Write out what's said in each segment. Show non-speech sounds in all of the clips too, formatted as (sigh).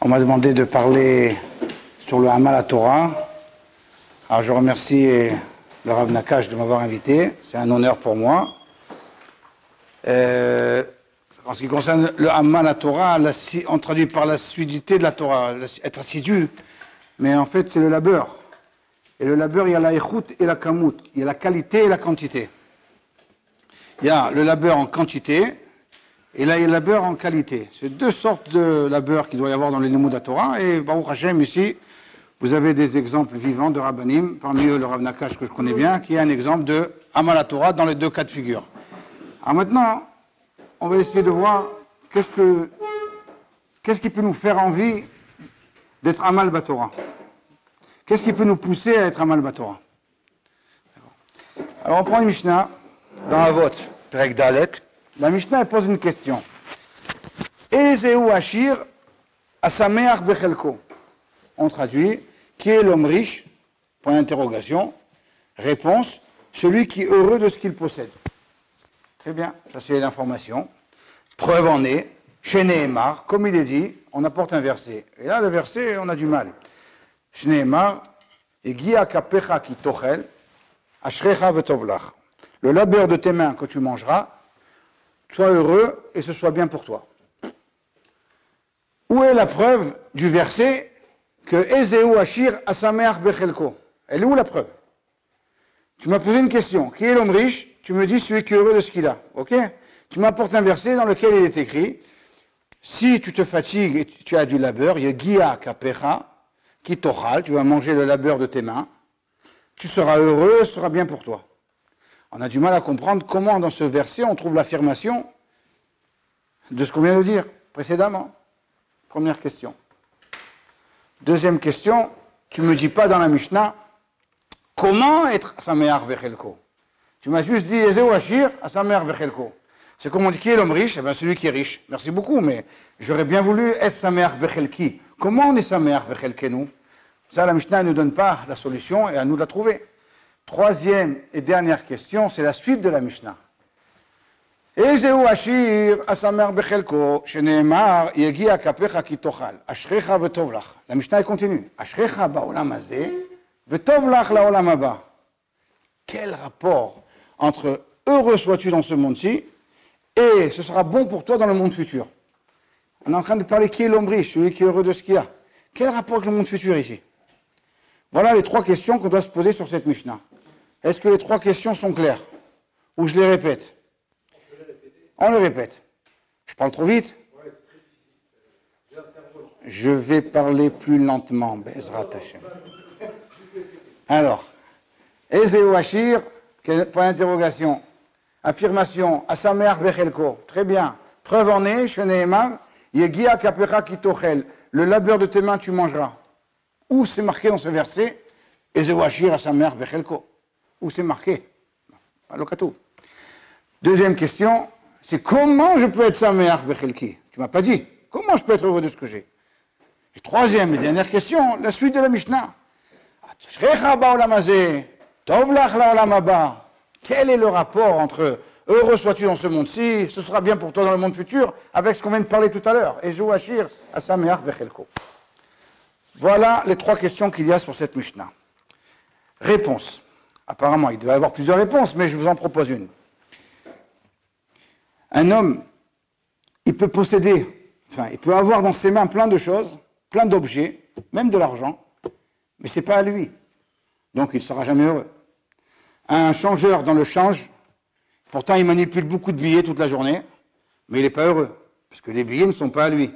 On m'a demandé de parler sur le Hamal à Torah. Je remercie le Rav Nakash de m'avoir invité. C'est un honneur pour moi. Euh, en ce qui concerne le Hamal à Torah, on traduit par l'assiduité de la Torah, être assidu. Mais en fait, c'est le labeur. Et le labeur, il y a la échoute et la kamout. Il y a la qualité et la quantité. Il y a le labeur en quantité, et là, il y a le labeur en qualité. C'est deux sortes de labeur qu'il doit y avoir dans les de Torah. Et Baruch Hashem, ici, vous avez des exemples vivants de Rabbanim, parmi eux le Rav Nakash que je connais bien, qui est un exemple de Amal Torah dans les deux cas de figure. Alors maintenant, on va essayer de voir qu'est-ce que qu'est-ce qui peut nous faire envie d'être Amal Batora. Qu'est-ce qui peut nous pousser à être Amal Batora Alors on prend une Mishnah dans la vote, Perek. La Mishnah pose une question. Ezeu. On traduit Qui est l'homme riche? Point d'interrogation. Réponse Celui qui est heureux de ce qu'il possède. Très bien, ça c'est l'information. Preuve en est, chez Nehemar, comme il est dit, on apporte un verset. Et là, le verset, on a du mal. Chez Nehemar. Le labeur de tes mains que tu mangeras, sois heureux et ce soit bien pour toi. Où est la preuve du verset que Ezeu Ashir Asameach Bechelko? Elle est où la preuve? Tu m'as posé une question. Qui est l'homme riche? Tu me dis celui qui est heureux de ce qu'il a. Ok? Tu m'apportes un verset dans lequel il est écrit si tu te fatigues et tu as du labeur, Yegia Kapecha, qui tochal, tu vas manger le labeur de tes mains, tu seras heureux, ce sera bien pour toi. On a du mal à comprendre comment dans ce verset on trouve l'affirmation de ce qu'on vient de dire précédemment. Première question. Deuxième question, tu ne me dis pas dans la Mishnah comment être Sameach Bechelko? Tu m'as juste dit Ezeu Ashir à Bechelko. C'est comme on dit qui est l'homme riche? Eh bien celui qui est riche. Merci beaucoup, mais j'aurais bien voulu être Sameach Bechelki. Comment on est Sameach Bechelkenu? Ça, la Mishnah ne nous donne pas la solution et à nous de la trouver. Troisième et dernière question, c'est la suite de la Mishnah. Hazeh, vetovlach la'olam haba. Quel rapport entre heureux sois-tu dans ce monde-ci et ce sera bon pour toi dans le monde futur? On est en train de parler qui est l'homme celui qui est heureux de ce qu'il a. Quel rapport avec le monde futur ici? Voilà les trois questions qu'on doit se poser sur cette Mishnah. Est-ce que les trois questions sont claires Ou je les répète On les répète. Je parle trop vite Je vais parler plus lentement, Bezrat Hashem. Alors, Ezeu Ashir, point d'interrogation. Affirmation, Asamer Bechelko. Très bien. Preuve en est, Sheneemar, Yegia Kapecha Kitochel. Le labeur de tes mains, tu mangeras. Où c'est marqué dans ce verset? Ezeu Ashir Asamer Bechelko où c'est marqué Deuxième question, c'est comment je peux être Sameach Bechelki Tu m'as pas dit. Comment je peux être heureux de ce que j'ai Et troisième et dernière question, la suite de la Mishnah. Quel est le rapport entre heureux sois-tu dans ce monde-ci, ce sera bien pour toi dans le monde futur, avec ce qu'on vient de parler tout à l'heure, et Jouachir à Sameach Bechelko Voilà les trois questions qu'il y a sur cette Mishnah. Réponse. Apparemment, il doit avoir plusieurs réponses, mais je vous en propose une. Un homme, il peut posséder, enfin, il peut avoir dans ses mains plein de choses, plein d'objets, même de l'argent, mais ce n'est pas à lui. Donc il ne sera jamais heureux. Un changeur dans le change, pourtant il manipule beaucoup de billets toute la journée, mais il n'est pas heureux, parce que les billets ne sont pas à lui.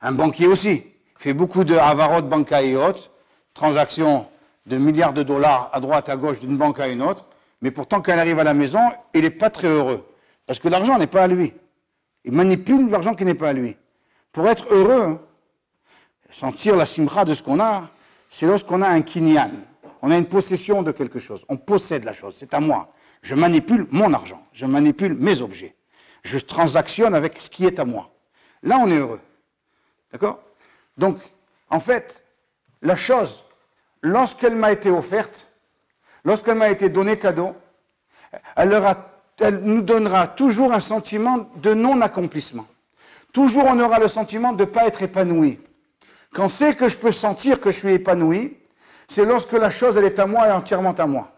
Un banquier aussi, fait beaucoup de avarot banca et autres, transactions de milliards de dollars à droite, à gauche, d'une banque à une autre, mais pourtant, quand il arrive à la maison, il n'est pas très heureux. Parce que l'argent n'est pas à lui. Il manipule l'argent qui n'est pas à lui. Pour être heureux, sentir la simra de ce qu'on a, c'est lorsqu'on a un kinyan. On a une possession de quelque chose. On possède la chose. C'est à moi. Je manipule mon argent. Je manipule mes objets. Je transactionne avec ce qui est à moi. Là, on est heureux. D'accord? Donc, en fait, la chose lorsqu'elle m'a été offerte, lorsqu'elle m'a été donnée cadeau, elle, nous donnera toujours un sentiment de non-accomplissement. Toujours on aura le sentiment de ne pas être épanoui. Quand c'est que je peux sentir que je suis épanoui, c'est lorsque la chose elle est à moi et entièrement à moi.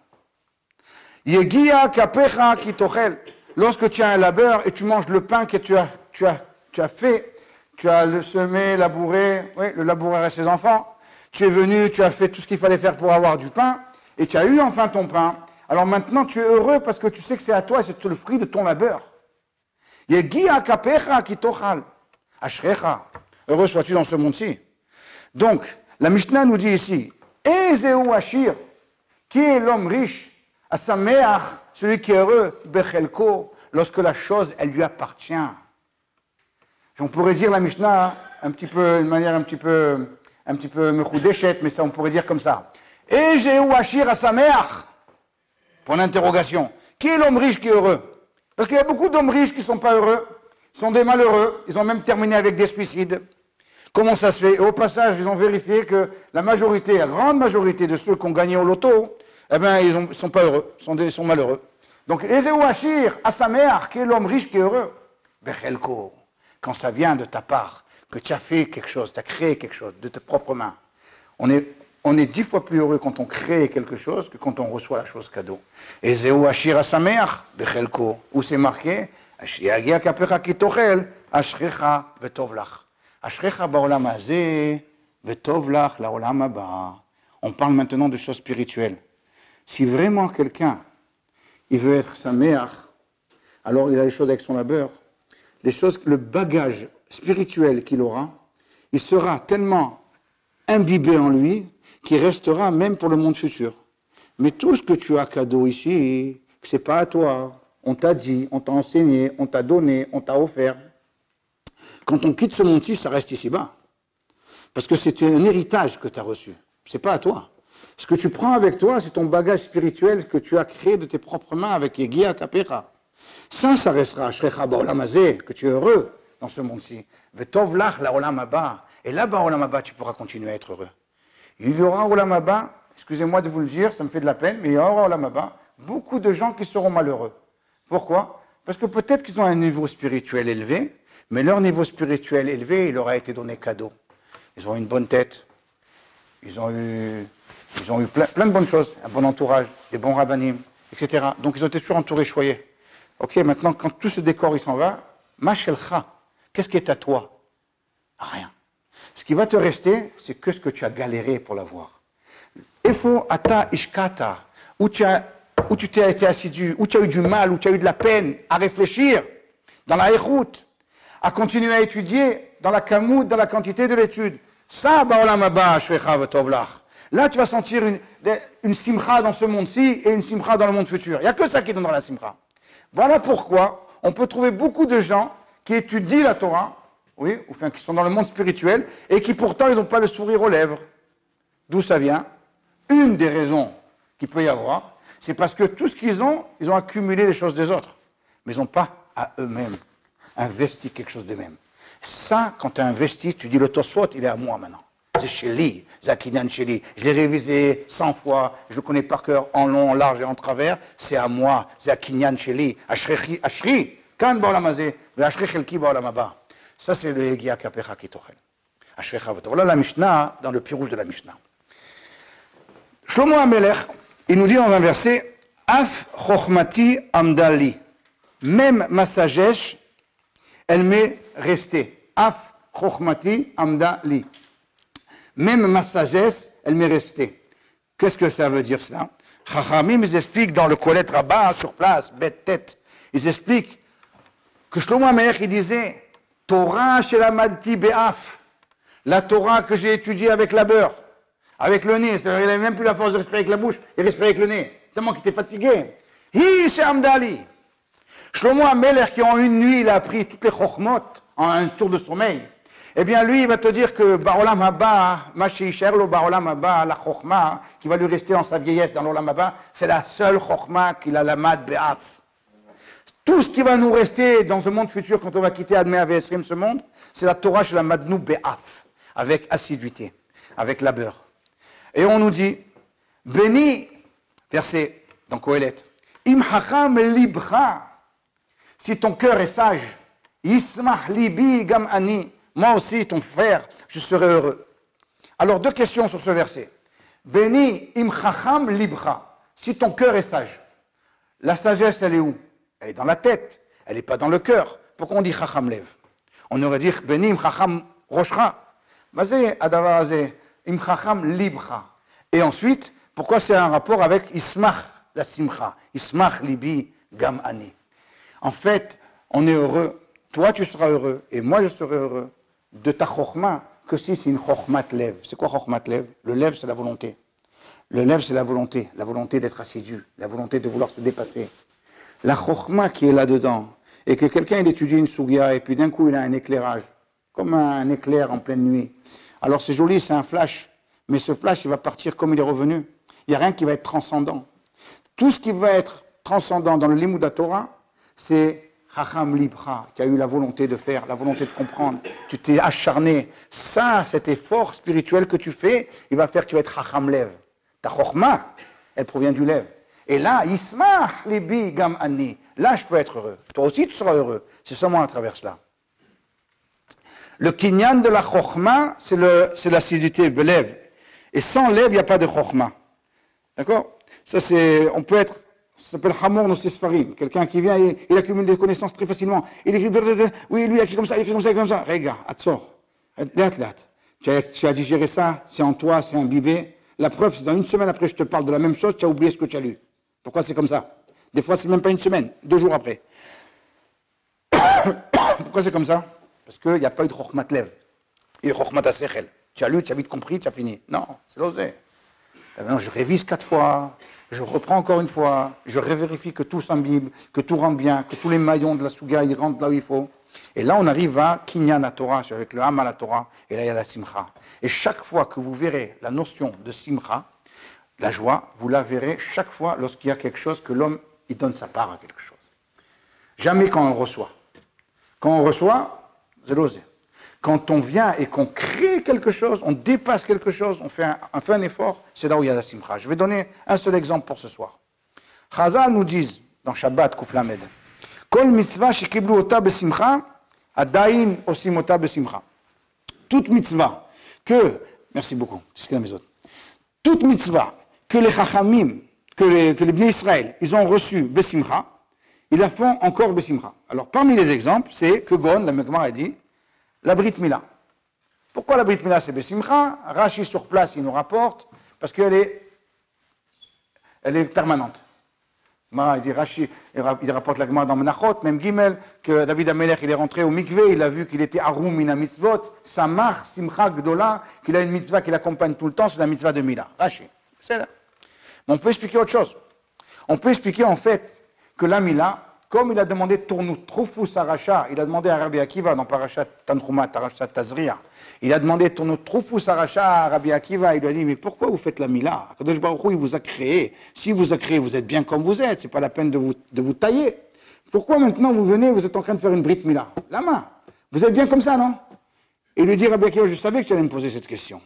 Lorsque tu as un labeur et tu manges le pain que tu as fait, tu as le semé, labouré, oui, le laboureur et ses enfants, tu es venu, tu as fait tout ce qu'il fallait faire pour avoir du pain, et tu as eu enfin ton pain. Alors maintenant, tu es heureux parce que tu sais que c'est à toi et c'est le fruit de ton labeur. Heureux sois-tu dans ce monde-ci. Donc, la Mishnah nous dit ici, Ezeu Ashir, qui est l'homme riche, Asameach, celui qui est heureux, Bechelko, lorsque la chose, elle lui appartient. On pourrait dire la Mishnah un petit peu, d'une manière un petit peu, un petit peu mais ça on pourrait dire comme ça. Ezeu Ashir Asameach, pour l'interrogation. Qui est l'homme riche qui est heureux? Parce qu'il y a beaucoup d'hommes riches qui ne sont pas heureux, sont des malheureux, ils ont même terminé avec des suicides. Comment ça se fait? Au passage, ils ont vérifié que la majorité, la grande majorité de ceux qui ont gagné au loto, eh bien, ils ne sont pas heureux, ils sont, sont malheureux. Donc, Ezeu Achir, à sa mère, qui est l'homme riche qui est heureux. Bechelko, quand ça vient de ta part, que tu as fait quelque chose, tu as créé quelque chose de tes propres mains, on est, on est dix fois plus heureux quand on crée quelque chose que quand on reçoit la chose cadeau. Ezeu Achir, à sa mère, Bechelko, où c'est marqué, Ashiagia kapecha kitochel, ashrecha vetovlach. On parle maintenant de choses spirituelles. Si vraiment quelqu'un, il veut être sa mère, alors il a les choses avec son labeur, les choses, le bagage spirituel qu'il aura, il sera tellement imbibé en lui qu'il restera même pour le monde futur. Mais tout ce que tu as cadeau ici, c'est pas à toi. On t'a dit, on t'a enseigné, on t'a donné, on t'a offert. Quand on quitte ce monde-ci, ça reste ici-bas. Parce que c'est un héritage que tu as reçu. C'est pas à toi. Ce que tu prends avec toi, c'est ton bagage spirituel que tu as créé de tes propres mains avec Yegia Kapera. Ça, ça restera Shrecha que tu es heureux dans ce monde-ci. Vetov Lach la Olamaba. Et là-bas, Olamaba, tu pourras continuer à être heureux. Il y aura Olamaba, excusez-moi de vous le dire, ça me fait de la peine, mais il y aura Olamaba, beaucoup de gens qui seront malheureux. Pourquoi? Parce que peut-être qu'ils ont un niveau spirituel élevé, mais leur niveau spirituel élevé, il leur a été donné cadeau. Ils ont une bonne tête, ils ont eu, ils ont eu plein, de bonnes choses, un bon entourage, des bons rabbinim, etc. Donc ils ont été toujours entourés, choyés. Ok, maintenant, quand tout ce décor il s'en va, Machelcha, qu'est-ce qui est à toi? Rien. Ce qui va te rester, c'est que ce que tu as galéré pour l'avoir. Efo ata ishkata, où tu as, où tu t'es été assidu, où tu as eu du mal, où tu as eu de la peine à réfléchir, dans la écoute, à continuer à étudier dans la kamout, dans la quantité de l'étude. Ça, Là, tu vas sentir une, une simcha dans ce monde-ci et une simcha dans le monde futur. Il n'y a que ça qui donnera la simcha. Voilà pourquoi on peut trouver beaucoup de gens qui étudient la Torah, oui, ou enfin qui sont dans le monde spirituel, et qui pourtant ils n'ont pas le sourire aux lèvres. D'où ça vient? Une des raisons qu'il peut y avoir, c'est parce que tout ce qu'ils ont, ils ont accumulé les choses des autres, mais ils n'ont pas à eux-mêmes investi quelque chose de même. Ça, quand tu as investi, tu dis le Tosfot, il est à moi maintenant. C'est chez lui, Zakinan chez lui. Je l'ai révisé 100 fois, je le connais par cœur en long, en large et en travers. C'est à moi, Zakinyan chez lui. Ashri, kan Ça, c'est le Egia Kapecha Kitochen. Voilà la Mishnah, dans le pied rouge de la Mishnah. Shlomo Amelech, il nous dit dans un verset, Af chokhmati amdali. Même ma sagesse elle m'est restée. Af chokhmati amda li. Même ma sagesse, elle m'est restée. Qu'est-ce que ça veut dire cela Chachamim, ils expliquent dans le Kolet Rabbah, sur place, bête tête, ils expliquent que Shlomo Amelech, il disait Torah shelamadti be'af. La Torah que j'ai étudiée avec la beurre, avec le nez, c'est-à-dire il n'avait même plus la force de respirer avec la bouche, il respirait avec le nez, tellement qu'il était fatigué. Hi amdali. Shlomo Ameler, qui en une nuit, il a appris toutes les chokhmot en un tour de sommeil. Eh bien, lui, il va te dire que Barolam Haba, Sherlo Barolam Haba, la chokhma, qui va lui rester en sa vieillesse dans l'Olam Haba, c'est la seule chokhma qu'il a la mad be'af. Tout ce qui va nous rester dans ce monde futur, quand on va quitter Admé Avesrim, ce monde, c'est la Torah chez la madnou be'af, avec assiduité, avec labeur. Et on nous dit, béni, verset dans Kohelet, im hacham libra, Si ton cœur est sage, Ismah libi gam ani, moi aussi, ton frère, je serai heureux. Alors, deux questions sur ce verset. Béni im chacham libra, si ton cœur est sage. La sagesse, elle est où? Elle est dans la tête, elle n'est pas dans le cœur. Pourquoi on dit chacham lev? On aurait dit béni im chacham roshra. im chacham libra. Et ensuite, pourquoi c'est un rapport avec ismach, la simcha? Ismach libi gam ani. En fait, on est heureux. Toi, tu seras heureux et moi, je serai heureux de ta chokma que si c'est une chokmat lève. C'est quoi chokmat lève Le lève, c'est la volonté. Le lève, c'est la volonté, la volonté d'être assidu, la volonté de vouloir se dépasser. La chokma qui est là-dedans, et que quelqu'un étudie une sougia et puis d'un coup il a un éclairage, comme un éclair en pleine nuit. Alors c'est joli, c'est un flash, mais ce flash, il va partir comme il est revenu. Il n'y a rien qui va être transcendant. Tout ce qui va être transcendant dans le Limouda Torah, c'est Chacham Libra, qui a eu la volonté de faire, la volonté de comprendre. Tu t'es acharné. Ça, cet effort spirituel que tu fais, il va faire que tu vas être Chacham Lev. Ta Chochma, elle provient du Lev. Et là, Ismah Libi Gam Ani. Là, je peux être heureux. Toi aussi, tu seras heureux. C'est seulement à travers cela. Le kinyan de la Chochma, c'est l'acidité, Belev. Et sans Lev, il n'y a pas de Chochma. D'accord? Ça, c'est. On peut être ça s'appelle Hamor Nosisfarim. Quelqu'un qui vient, il, il, accumule des connaissances très facilement. Il écrit, oui, lui, il écrit comme ça, il écrit comme ça, il écrit comme ça. Regarde, Atzor. Tu as, tu as digéré ça, c'est en toi, c'est imbibé. La preuve, c'est dans une semaine après, je te parle de la même chose, tu as oublié ce que tu as lu. Pourquoi c'est comme ça Des fois, c'est même pas une semaine, deux jours après. (coughs) Pourquoi c'est comme ça Parce qu'il n'y a pas eu de Chokhmat Lev. Il y a eu Chokhmat Asechel. Tu as lu, tu as vite compris, tu as fini. Non, c'est l'osé. Non, je révise quatre fois, je reprends encore une fois, je révérifie que tout s'imbibe, que tout rentre bien, que tous les maillons de la Souga ils rentrent là où il faut. Et là, on arrive à Kinyan Torah, avec le Hamal Torah, et là, il y a la Simcha. Et chaque fois que vous verrez la notion de Simcha, la joie, vous la verrez chaque fois lorsqu'il y a quelque chose que l'homme, il donne sa part à quelque chose. Jamais quand on reçoit. Quand on reçoit, c'est l'osé. Quand on vient et qu'on crée quelque chose, on dépasse quelque chose, on fait un, effort, c'est là où il y a la simcha. Je vais donner un seul exemple pour ce soir. Chazal nous dit dans Shabbat Kuflamed, Kol mitzvah shekiblu ota besimcha, adain osim ota besimcha. Toute mitzvah que, merci beaucoup, c'est mes autres. Mitzvah que les chachamim, que les, que les Israël, ils ont reçu besimcha, ils la font encore besimcha. Alors parmi les exemples, c'est que Gon, la Mekmar a dit, la Brit Mila. Pourquoi la Brit Mila c'est Bessimcha? Rashi sur place, il nous rapporte, parce qu'elle est, elle est permanente. Il dit Rashi, il rapporte la dans Menachot, même Gimel, que David Amelech, il est rentré au mikveh, il a vu qu'il était Arum mina mitzvot, Samar, Simcha Gdola, qu'il a une mitzvah qui l'accompagne tout le temps, c'est la mitzvah de Mila. Rashi. C'est là. Mais on peut expliquer autre chose. On peut expliquer en fait que la Mila, comme il a demandé Tournou Troufous Aracha, il a demandé à Rabbi Akiva dans Parashat Tanchuma, Parashat Tazria, il a demandé Tournou Troufous Aracha à Rabbi Akiva, il lui a dit Mais pourquoi vous faites la Mila Kadosh Baruch il vous a créé. Si vous a créé, vous êtes bien comme vous êtes, c'est pas la peine de vous, tailler. Pourquoi maintenant vous venez, vous êtes en train de faire une Brit Mila La main. Vous êtes bien comme ça, non? Et lui dit Rabbi Akiva Je savais que tu allais me poser cette question.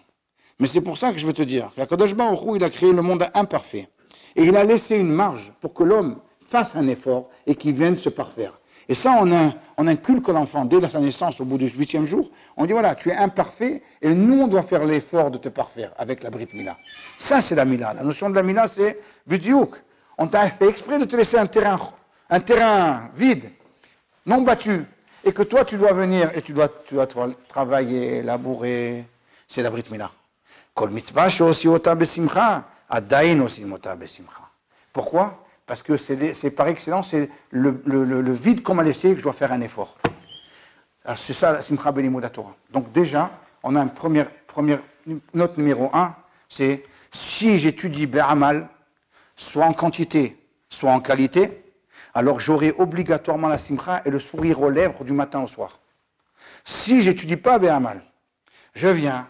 Mais c'est pour ça que je veux te dire qu'Akadosh Baruch il a créé le monde imparfait. Et il a laissé une marge pour que l'homme fasse un effort et qu'il vienne se parfaire. Et ça, on, inculque l'enfant dès sa naissance, au bout du huitième jour. On dit voilà, tu es imparfait et nous, on doit faire l'effort de te parfaire avec la Brit Mila. Ça, c'est la Mila. La notion de la Mila, c'est Budiouk. On t'a fait exprès de te laisser un terrain, un terrain vide, non battu, et que toi, tu dois venir et tu dois, tu dois travailler, labourer. C'est la Brit Mila. Pourquoi? Parce que c'est par excellence, c'est le, vide qu'on m'a laissé que je dois faire un effort. C'est ça la Simcha Torah. Donc déjà, on a une première, note numéro un, c'est si j'étudie Be'amal, soit en quantité, soit en qualité, alors j'aurai obligatoirement la Simcha et le sourire aux lèvres du matin au soir. Si j'étudie pas Be'amal, je viens,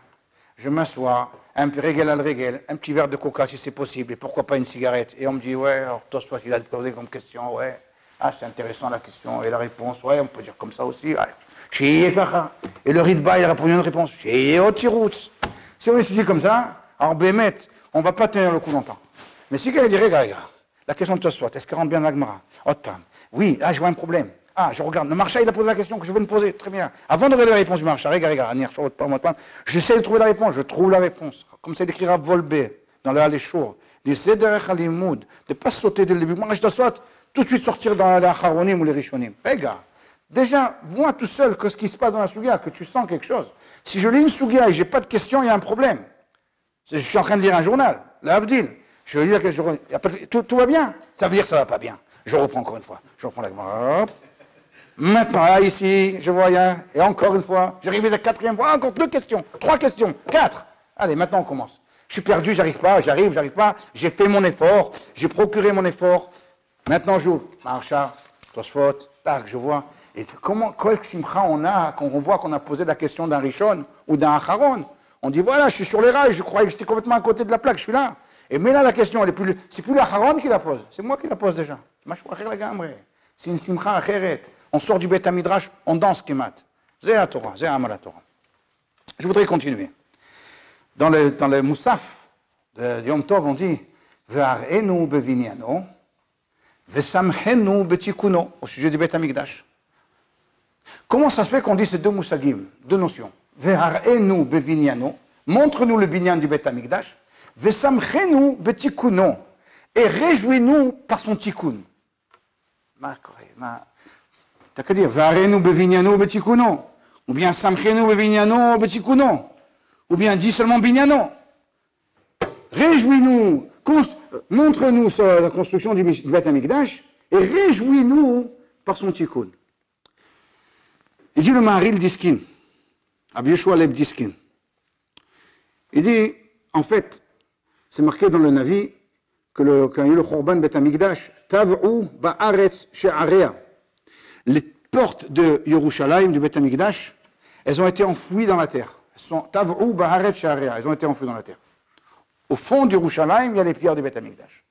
je m'assois, un régal al régal, un petit verre de coca si c'est possible, et pourquoi pas une cigarette. Et on me dit, ouais, alors toi, soit qu'il a posé comme question, ouais, ah, c'est intéressant la question, et la réponse, ouais, on peut dire comme ça aussi, ouais. Et le ritba, il répond une réponse, si on étudie comme ça, alors Bémet, on ne va pas tenir le coup longtemps. Mais si quelqu'un regarde, la question de toi soit, est-ce qu'elle rentre bien dans la Gemara Oui, là, je vois un problème. Ah, je regarde. Le marcha, il a posé la question que je veux me poser. Très bien. Avant de regarder la réponse du marcha, regarde, regarde, j'essaie de trouver la réponse. Je trouve la réponse. Comme ça, il écrira Volbé dans le Haléchour. De ne pas sauter dès le début. Moi, je dois soit tout de suite sortir dans les Acharonim ou les Rishonim. Regarde. Déjà, vois tout seul que ce qui se passe dans la Sugia, que tu sens quelque chose. Si je lis une Sugia et j'ai pas de questions, il y a un problème. Je suis en train de lire un journal, l'Avdil. Je lis la question, tout, tout, va bien. Ça veut dire que ça va pas bien. Je reprends encore une fois. Je reprends la hop. Maintenant, là, ici, je vois rien. Et encore une fois, j'arrive à la quatrième fois, encore deux questions, trois questions, quatre. Allez, maintenant on commence. Je suis perdu, j'arrive pas, j'arrive, j'arrive pas. J'ai fait mon effort, j'ai procuré mon effort. Maintenant, j'ouvre. Marcha, Tosfot, tac, je vois. Et comment, quel simcha on a quand on voit qu'on a posé la question d'un Rishon ou d'un Acharon? On dit voilà, je suis sur les rails, je croyais que j'étais complètement à côté de la plaque, je suis là. Et mais là, la question, elle est plus, c'est plus qui la pose, c'est moi qui la pose déjà. C'est une simcha acheret. On sort du Beth Midrash, on danse Kemat. La Torah, c'est la Torah. Je voudrais continuer. Dans le, Moussaf de Yom Tov, on dit Ve'arenu bevinyano, ve'samhenu betikuno, au sujet du Beth Amikdash. Comment ça se fait qu'on dit ces deux moussagim, deux notions? Ve'arenu bevinyano, montre-nous le binyan du Beth Amikdash, ve'samhenu betikuno, et réjouis-nous par son tikkun. T'as qu'à dire, Ve'arenu bevinyano betikuno, ou bien samchenu bevinyano betikuno. Ou bien dis seulement Bignano. Réjouis-nous, montre-nous la construction du Beth Amikdash et réjouis-nous par son tikkun. Il dit le Maharil Diskin, Abiyeshua Yeshua Leb Diskin. Il dit, en fait, c'est marqué dans le Navi que le, quand il y a eu le Khorban Bet Amikdash, Tav'u ba'aretz she'area. Les portes de Yerushalayim, du Bet Amikdash, elles ont été enfouies dans la terre Elles ont été enfouies dans la terre. Au fond du Rouchalaim, il y a les pierres du Beth Amikdash.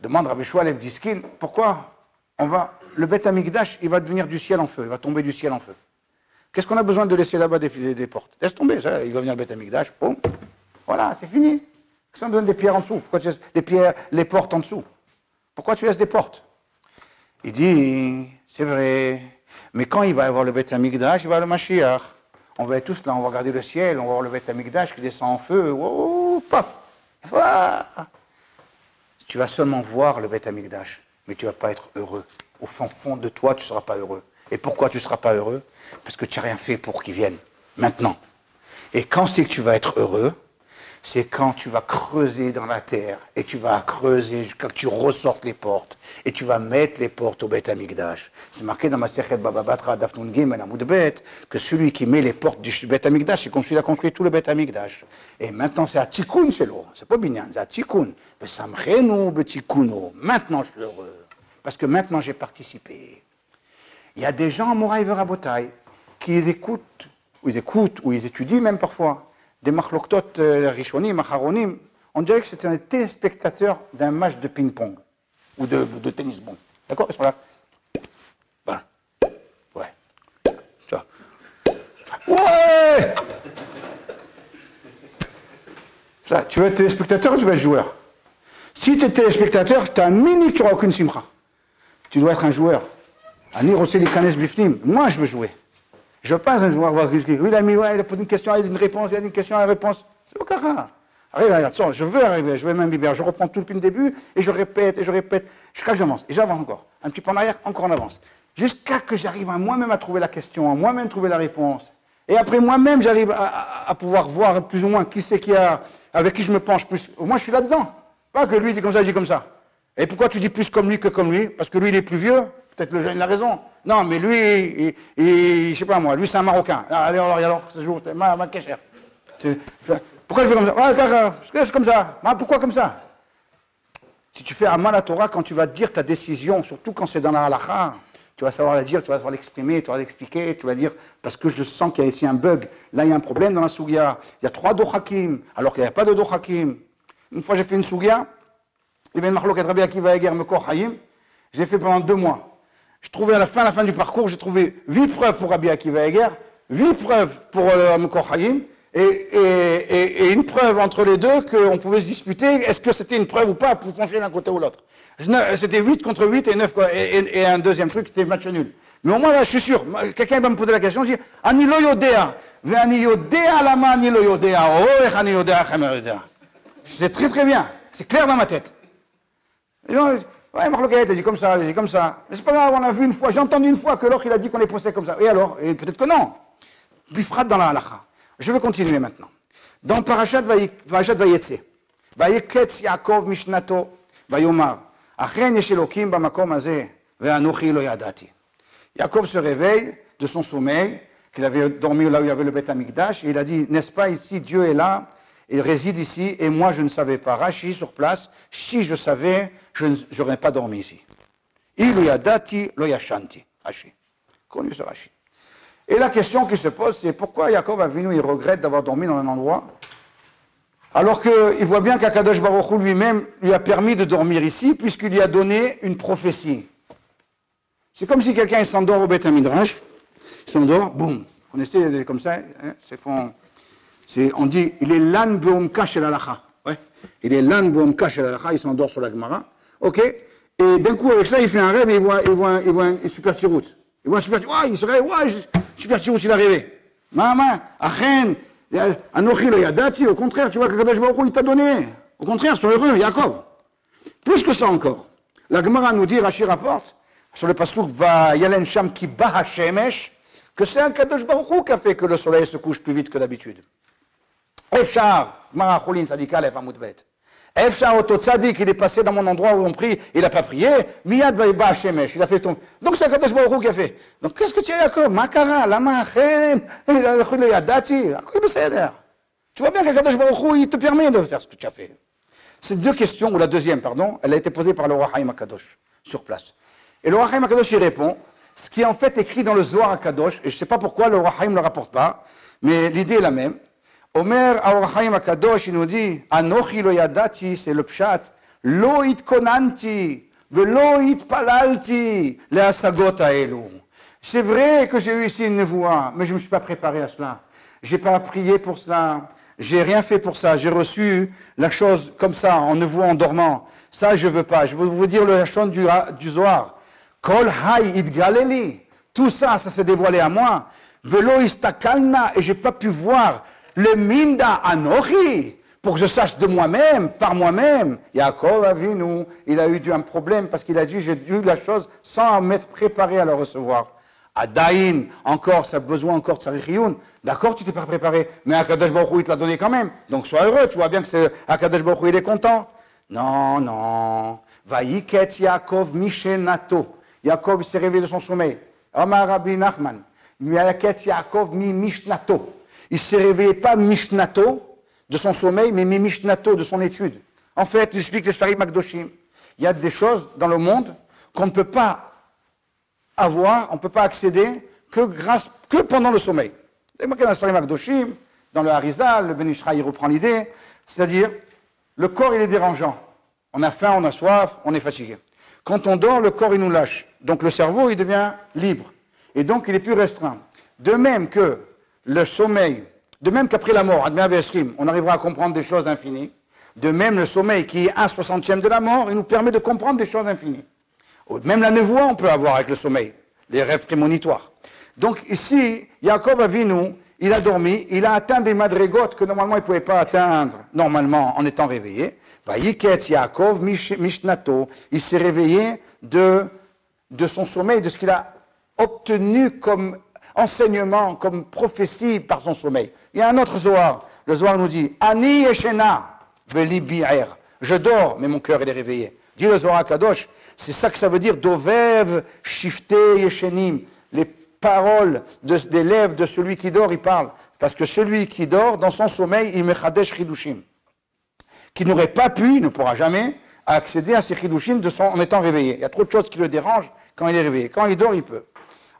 Demande Rabbi Shmuel Diskin, pourquoi on va, le Beth Amikdash, il va devenir du ciel en feu, il va tomber du ciel en feu. Qu'est-ce qu'on a besoin de laisser là-bas des, portes? Laisse tomber, ça, il va venir le Beth voilà, c'est fini. Qu'est-ce qu'on besoin des pierres en dessous? Pourquoi tu laisses des pierres, les portes en dessous? Pourquoi tu laisses des portes? Il dit, c'est vrai, mais quand il va y avoir le Beth Amikdash, il va le Mashiach. On va être tous là, on va regarder le ciel, on va voir le Beth Amikdash qui descend en feu. Oh, paf Tu vas seulement voir le Beth Amikdash, mais tu ne vas pas être heureux. Au fond, fond de toi, tu ne seras pas heureux. Et pourquoi tu ne seras pas heureux? Parce que tu n'as rien fait pour qu'il vienne, maintenant. Et quand c'est que tu vas être heureux c'est quand tu vas creuser dans la terre et tu vas creuser jusqu'à que tu ressortes les portes et tu vas mettre les portes au Beth Amikdash. C'est marqué dans ma Sechet Bababatra Dafnun Gimel Bet que celui qui met les portes du Beth Amikdash, c'est comme celui qui a construit tout le Beth Amikdash. Et maintenant c'est à Tikkun chez l'eau, c'est pas Binyan, c'est à Tikkun. Maintenant je suis heureux parce que maintenant j'ai participé. Il y a des gens à Moraï Rabotai qui écoutent, ou ils écoutent, ou ils étudient même parfois des machloktot euh, rishonim, acharonim, on dirait que c'était un téléspectateur d'un match de ping-pong ou de, tennis bon. D'accord? Voilà. Ouais. Tu vois. Ouais Ça, tu veux être téléspectateur ou tu veux être joueur? Si tu es téléspectateur, tu as un mini, tu n'auras aucune simra. Tu dois être un joueur. Moi, je veux jouer. Je ne veux pas voir, voir oui, il a mis, ouais, il a posé une question, il a une réponse, il a une question, une réponse. C'est au cas. Attention, je veux arriver, je veux m'imbiber. Je reprends tout depuis le début et je répète et je répète jusqu'à que j'avance. Et j'avance encore. Un petit peu en arrière, encore en avance. Jusqu'à que j'arrive à moi-même à trouver la question, à moi-même trouver la réponse. Et après moi-même, j'arrive à, pouvoir voir plus ou moins qui c'est qui a, avec qui je me penche plus. Moi, je suis là-dedans. Pas que lui dit comme ça, il dit comme ça. Et pourquoi tu dis plus comme lui que comme lui? Parce que lui, il est plus vieux. Peut-être le jeune a raison. Non, mais lui, il, il, je sais pas moi, lui c'est un Marocain. Ah, allez, alors, alors, ce jour, ma, ma cachère. Pourquoi il fait comme ça? Ah, C'est comme ça. Ah, pourquoi comme ça? Si tu fais un mal à Torah, quand tu vas dire ta décision, surtout quand c'est dans la halakha, tu vas savoir la dire, tu vas savoir l'exprimer, tu vas l'expliquer, tu vas dire, parce que je sens qu'il y a ici un bug. Là, il y a un problème dans la sougia. Il y a trois dohakim, alors qu'il n'y a pas de dohakim. Une fois, j'ai fait une sougia, avait une marloquette Rabbi Akiva Eger. J'ai fait pendant deux mois. Je trouvais à la fin, du parcours, j'ai trouvé huit preuves pour Rabbi Akiva Eger, huit preuves pour euh, Hayim, et, une preuve entre les deux qu'on pouvait se disputer, est-ce que c'était une preuve ou pas pour pencher d'un côté ou l'autre. C'était 8 contre 8 et 9, quoi, et, un deuxième truc, c'était match nul. Mais au moins, là, je suis sûr, quelqu'un va me poser la question, je dis, Ani lo yodea, ani yodea lama ani lo yodea, oh, ani yodea, C'est très très bien, c'est clair dans ma tête. Ouais, Marloquette, dit comme ça, dit comme ça. Mais c'est pas grave, on a vu une fois, j'ai entendu une fois que l'autre, il a dit qu'on les poussait comme ça. Et alors peut-être que non. Bifrat dans la. Je vais continuer maintenant. Dans Parashat Vayetse, Vayeketz Yaakov Mishnato, Vayomar, Achen yesh Elokim bamakom ve'anochi lo yadati. Yaakov se réveille de son sommeil, qu'il avait dormi là où il y avait le Beth et il a dit, n'est-ce pas ici, Dieu est là, il réside ici, et moi je ne savais pas. Rashi sur place, si je savais, je n'aurais pas dormi ici. Il yadati lo yashanti. Rashi. Connu ce Rashi. Et la question qui se pose, c'est pourquoi Yaakov Avinu, il regrette d'avoir dormi dans un endroit, alors qu'il voit bien qu'Akadosh Baruch lui-même lui a permis de dormir ici, puisqu'il lui a donné une prophétie. C'est comme si quelqu'un s'endort au Beth il s'endort, boum. Vous connaissez comme ça, hein, c'est fond on dit, il est l'an shel halacha. Ouais. Il est l'an shel halacha, il s'endort sur la Gemara. Ok Et d'un coup, avec ça, il fait un rêve et il voit, il voit, il voit un super tirout. Il voit un super tirout. Ouais, il se réveille, ouais, super tirout, il est arrivé. Maman, achen, anochi le yadati, au contraire, tu vois que Kadosh Baruch il t'a donné. Au contraire, sois heureux, Yaakov. Plus que ça encore. La Gemara nous dit, Rachid rapporte, sur le pasouk, va yalen sham ki bah que c'est un Kadosh Baruch qui a fait que le soleil se couche plus vite que d'habitude. Efchar, Maracholin, Sadika, Lef Amoudbet. Efchar, Oto Tzadik, il est passé dans mon endroit où on prie, il n'a pas prié. Miyad Vaiba Shemesh, il a fait ton. Donc c'est Kadosh Baruch qui a fait. Donc qu'est-ce que tu as, Yaakov Makara, Lama, Chen, Yadati, Tu vois bien qu'Akadosh Baruch il te permet de faire ce que tu as fait. Ces deux questions, ou la deuxième, pardon, elle a été posée par le roi Haïm Akadosh, sur place. Et le roi Akadosh, il répond, ce qui est en fait écrit dans le Zohar Akadosh, et je ne sais pas pourquoi le roi ne le rapporte pas, mais l'idée est la même. Il nous dit, Anochi lo yadati, c'est le pshat, lo itkonanti, velo itpalalti, le asagot elu. C'est vrai que j'ai eu ici une voix, mais je ne me suis pas préparé à cela. J'ai pas prié pour cela. J'ai rien fait pour ça. J'ai reçu la chose comme ça, en ne en dormant. Ça, je veux pas. Je veux vous dire la chose du, du Zohar. Kol hay. Tout ça, ça s'est dévoilé à moi. Velo istakalna, et j'ai pas pu voir le minda anochi, pour que je sache de moi-même, par moi-même. Yaakov Avinu, il a eu un problème parce qu'il a dit, j'ai dû la chose sans m'être préparé à la recevoir. Adaïn, encore, ça a besoin encore de Sarikhiyoun. D'accord, tu t'es pas préparé, mais Akadosh Baruch il te l'a donné quand même. Donc sois heureux, tu vois bien que c'est Akadosh Baruch il est content. Non, non. Vayiket Yaakov Mishenato. Yaakov s'est réveillé de son sommeil. Omar Rabbi Nachman. Yaakov mi Mishnato. Il s'est réveillé pas Mishnato de son sommeil, mais Mishnato de son étude. En fait, il explique les Magdoshim. Il y a des choses dans le monde qu'on ne peut pas avoir, on ne peut pas accéder que grâce, que pendant le sommeil. Dans le Magdoshim, dans le Harizal, le Benishra, il reprend l'idée, c'est-à-dire, le corps, il est dérangeant. On a faim, on a soif, on est fatigué. Quand on dort, le corps, il nous lâche. Donc le cerveau, il devient libre. Et donc, il est plus restreint. De même que le sommeil, de même qu'après la mort, on arrivera à comprendre des choses infinies. De même, le sommeil, qui est un soixantième de la mort, il nous permet de comprendre des choses infinies. Même la névoie, on peut avoir avec le sommeil, les rêves prémonitoires. Donc ici, Jacob Avinu, il a dormi, il a atteint des madrigotes que normalement il ne pouvait pas atteindre, normalement, en étant réveillé. Yaakov Mishnato, il s'est réveillé de, de son sommeil, de ce qu'il a obtenu comme enseignement, comme prophétie par son sommeil. Il y a un autre Zohar. Le Zohar nous dit Ani Yeshena, Je dors, mais mon cœur est réveillé. Dit le Zohar Kadosh, c'est ça que ça veut dire Dovev Shifte Yeshenim. Les paroles des lèvres de celui qui dort, il parle. Parce que celui qui dort, dans son sommeil, il mechadesh chidushim. Qui n'aurait pas pu, il ne pourra jamais, accéder à ces chidushim en étant réveillé. Il y a trop de choses qui le dérangent quand il est réveillé. Quand il dort, il peut.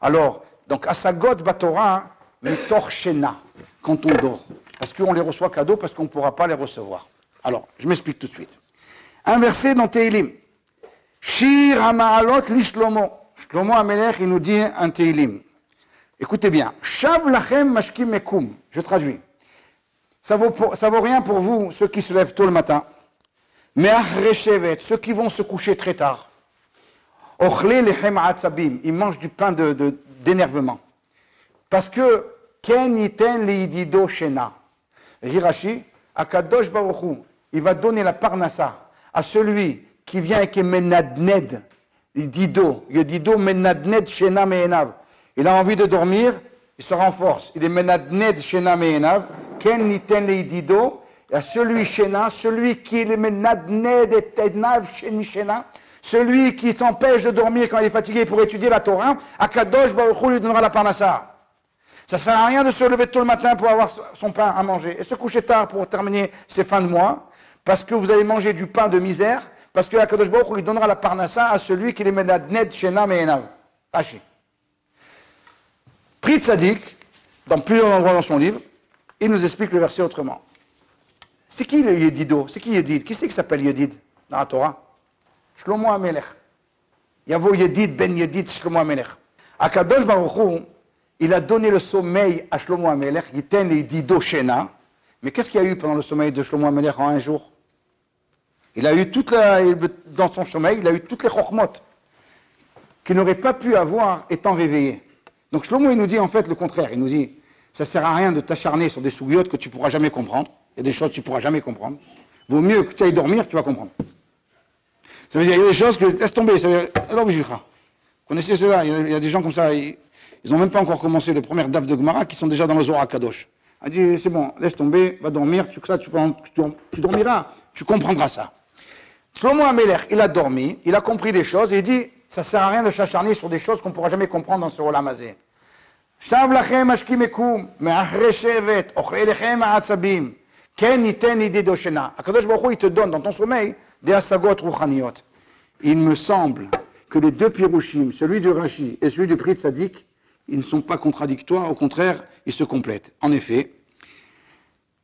Alors, donc, Asagot Batora, Shena, quand on dort. Parce qu'on les reçoit cadeau, parce qu'on ne pourra pas les recevoir. Alors, je m'explique tout de suite. Un verset dans Teilim. Shir Hamaalot Lishlomo. Shlomo Amelech, il nous dit un Teilim. Écoutez bien. Shav lachem mashkim mekum. Je traduis. Ça vaut, ça vaut rien pour vous, ceux qui se lèvent tôt le matin. Mais ceux qui vont se coucher très tard. Ils mangent du pain. De, Parce que, Ken yiten leidido shena. Hirashi, Akadosh Baruchu, il va donner la parnassa à celui qui vient avec menadned, dido, dido menadned shena meenav. Il a envie de dormir, il se renforce. Il est menadned shena meenav. Ken niten leidido, à celui shena, celui qui est menadned et shena, celui qui s'empêche de dormir quand il est fatigué pour étudier la Torah, Akadosh Baruch lui donnera la parnassa. Ça ne sert à rien de se lever tôt le matin pour avoir son pain à manger et se coucher tard pour terminer ses fins de mois, parce que vous allez manger du pain de misère, parce que Akadosh lui donnera la parnassa à celui qui les menadned shena meenav. Hachi. Pri Tzadik, dans plusieurs endroits dans son livre, il nous explique le verset autrement. C'est qui le Yedido C'est qui Yedid? Qui c'est qui s'appelle Yedid dans la Torah? Shlomo Amelech. Yavo Yedid ben Yedid Shlomo Amelech. Akadosh Baruch il a donné le sommeil à Shlomo Amelech, Yiten le Yedido Shena. Mais qu'est-ce qu'il y a eu pendant le sommeil de Shlomo Amelech en un jour Il a eu toute la, dans son sommeil, il a eu toutes les chokmot qu'il n'aurait pas pu avoir étant réveillé. Donc Shlomo, il nous dit en fait le contraire. Il nous dit, ça sert à rien de t'acharner sur des sougiotes que tu pourras jamais comprendre. Il y a des choses que tu pourras jamais comprendre. Vaut mieux que tu ailles dormir, tu vas comprendre. Ça veut dire, il y a des choses que, laisse tomber, ça veut dire, alors, vous connaissez cela, il y, a, des gens comme ça, ils n'ont même pas encore commencé le premier DAF de Gemara, qui sont déjà dans le Zohar Kadosh. Il dit, c'est bon, laisse tomber, va dormir, tu, ça, tu, dormiras, tu comprendras ça. Shlomo Ameler, il a dormi, il a compris des choses, il dit, ça sert à rien de s'acharner sur des choses qu'on pourra jamais comprendre dans ce Rolamazé. Shav lachem ashkimekum, me'achre shevet, ochle lechem ha'atzabim, ken iten ididoshena. Akadosh Baruch il te donne dans ton sommeil des asagot ruchaniot. Il me semble que les deux pirouchim, celui du Rashi et celui du Pri Tzadik, ils ne sont pas contradictoires, au contraire, ils se complètent. En effet,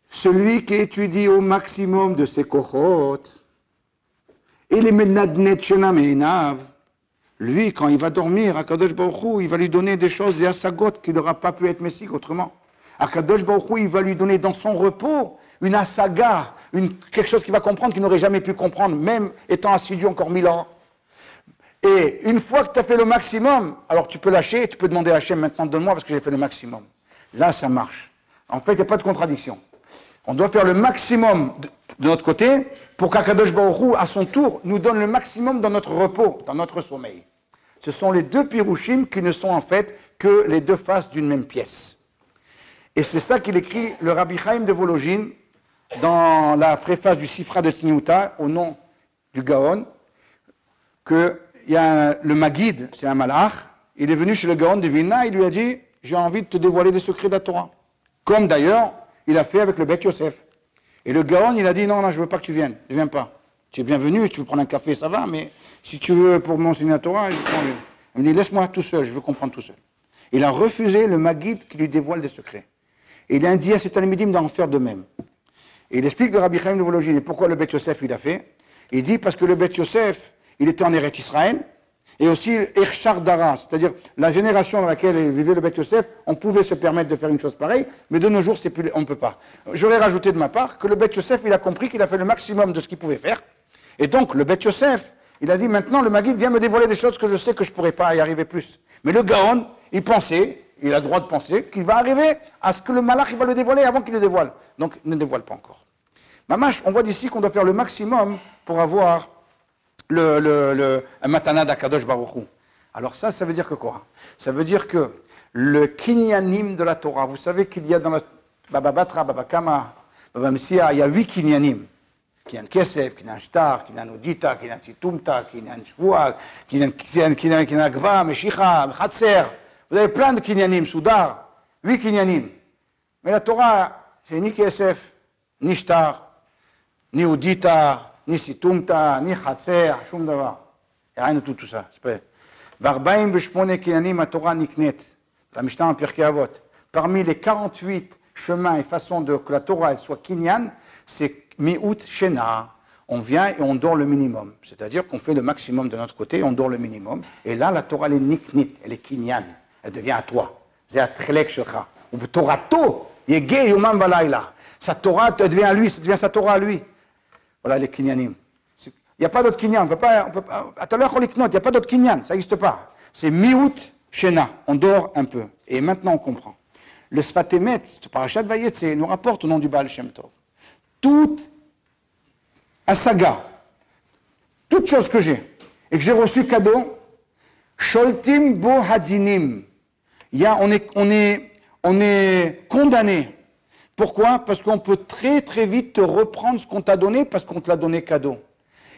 celui qui étudie au maximum de ses kohot, et les menadnet menav, lui, quand il va dormir, Akadosh Baruch il va lui donner des choses, des asagot, qui n'aura pas pu être messique autrement. Akadosh Baruch il va lui donner dans son repos une asaga, quelque chose qu'il va comprendre qu'il n'aurait jamais pu comprendre, même étant assidu encore mille ans. Et une fois que tu as fait le maximum, alors tu peux lâcher tu peux demander à Hachem maintenant donne-moi parce que j'ai fait le maximum. Là, ça marche. En fait, il n'y a pas de contradiction. On doit faire le maximum de, notre côté pour qu'Akadosh Baruch à son tour, nous donne le maximum dans notre repos, dans notre sommeil. Ce sont les deux pirouchim qui ne sont en fait que les deux faces d'une même pièce. Et c'est ça qu'il écrit le Rabbi Chaim de Vologine dans la préface du Sifra de Tiniuta, au nom du Gaon, qu'il y a le Magid, c'est un malach, il est venu chez le Gaon de Vilna, il lui a dit J'ai envie de te dévoiler des secrets de la Torah. Comme d'ailleurs, il a fait avec le Beth Yosef. Et le Gaon, il a dit Non, non, je ne veux pas que tu viennes, ne viens pas. Tu es bienvenu, tu veux prendre un café, ça va, mais si tu veux pour m'enseigner la Torah, il me dit Laisse-moi tout seul, je veux comprendre tout seul. Il a refusé le Magid qui lui dévoile des secrets. Et il a dit à ses talmidim d'en faire de même. Il explique de Rabbi Chaim de pourquoi le Beth Yosef il a fait. Il dit parce que le Beth Yosef, il était en Eretz Israël, et aussi Erchar Dara, c'est-à-dire la génération dans laquelle vivait le Beth Yosef, on pouvait se permettre de faire une chose pareille, mais de nos jours, on ne peut pas. J'aurais rajouté de ma part que le Beth Yosef, il a compris qu'il a fait le maximum de ce qu'il pouvait faire, et donc le Beth Yosef, il a dit maintenant le Maguide vient me dévoiler des choses que je sais que je ne pourrais pas y arriver plus. Mais le Gaon, il pensait, il a le droit de penser qu'il va arriver à ce que le malach il va le dévoiler avant qu'il le dévoile. Donc, ne dévoile pas encore. Mamash, on voit d'ici qu'on doit faire le maximum pour avoir le, le, le matana d'Akadosh Baruchou. Alors ça, ça veut dire que quoi Ça veut dire que le kinyanim de la Torah, vous savez qu'il y a dans le Baba Batra, Baba Kama, Baba Messia, il y a huit kinyanim. Kinyan Kesef, Kinyan Shtar, Kinyan Udita, Kinyan Situmta, Kinyan Shvuah, Kinyan Agba, Meshicha. Vous avez plein de kinyanim, soudar, huit kinyanim. Mais la Torah, c'est ni Kesef, ni Shtar, ni Udita, ni Situmta, ni a rien de tout, tout ça. ב-48 kinyanim, la Torah niknet, la Mishnah en Pirkei Avot. Parmi les 48 chemins et façons de, que la Torah soit kinyan, c'est mi'ut shena. On vient et on dort le minimum. C'est-à-dire qu'on fait le maximum de notre côté on dort le minimum. Et là, la Torah, elle est niknit, elle est kinyan elle devient à toi. C'est à Shecha. Ou Torato, Yege Yomam Balayla. Sa Torah devient à lui, ça devient sa Torah à lui. Voilà les kinyanim. Il n'y a pas d'autre kinyan. On peut pas, on peut pas, il n'y a pas d'autre kinyan. Ça n'existe pas. C'est miout shena. On dort un peu. Et maintenant, on comprend. Le Sfatemet, ce parachat Vayetze, nous rapporte au nom du Baal Shem Tov. Toute asaga, toute chose que j'ai, et que j'ai reçu cadeau, sholtim bo hadinim. On est, on est, on est condamné. Pourquoi? Parce qu'on peut très très vite te reprendre ce qu'on t'a donné parce qu'on te l'a donné cadeau.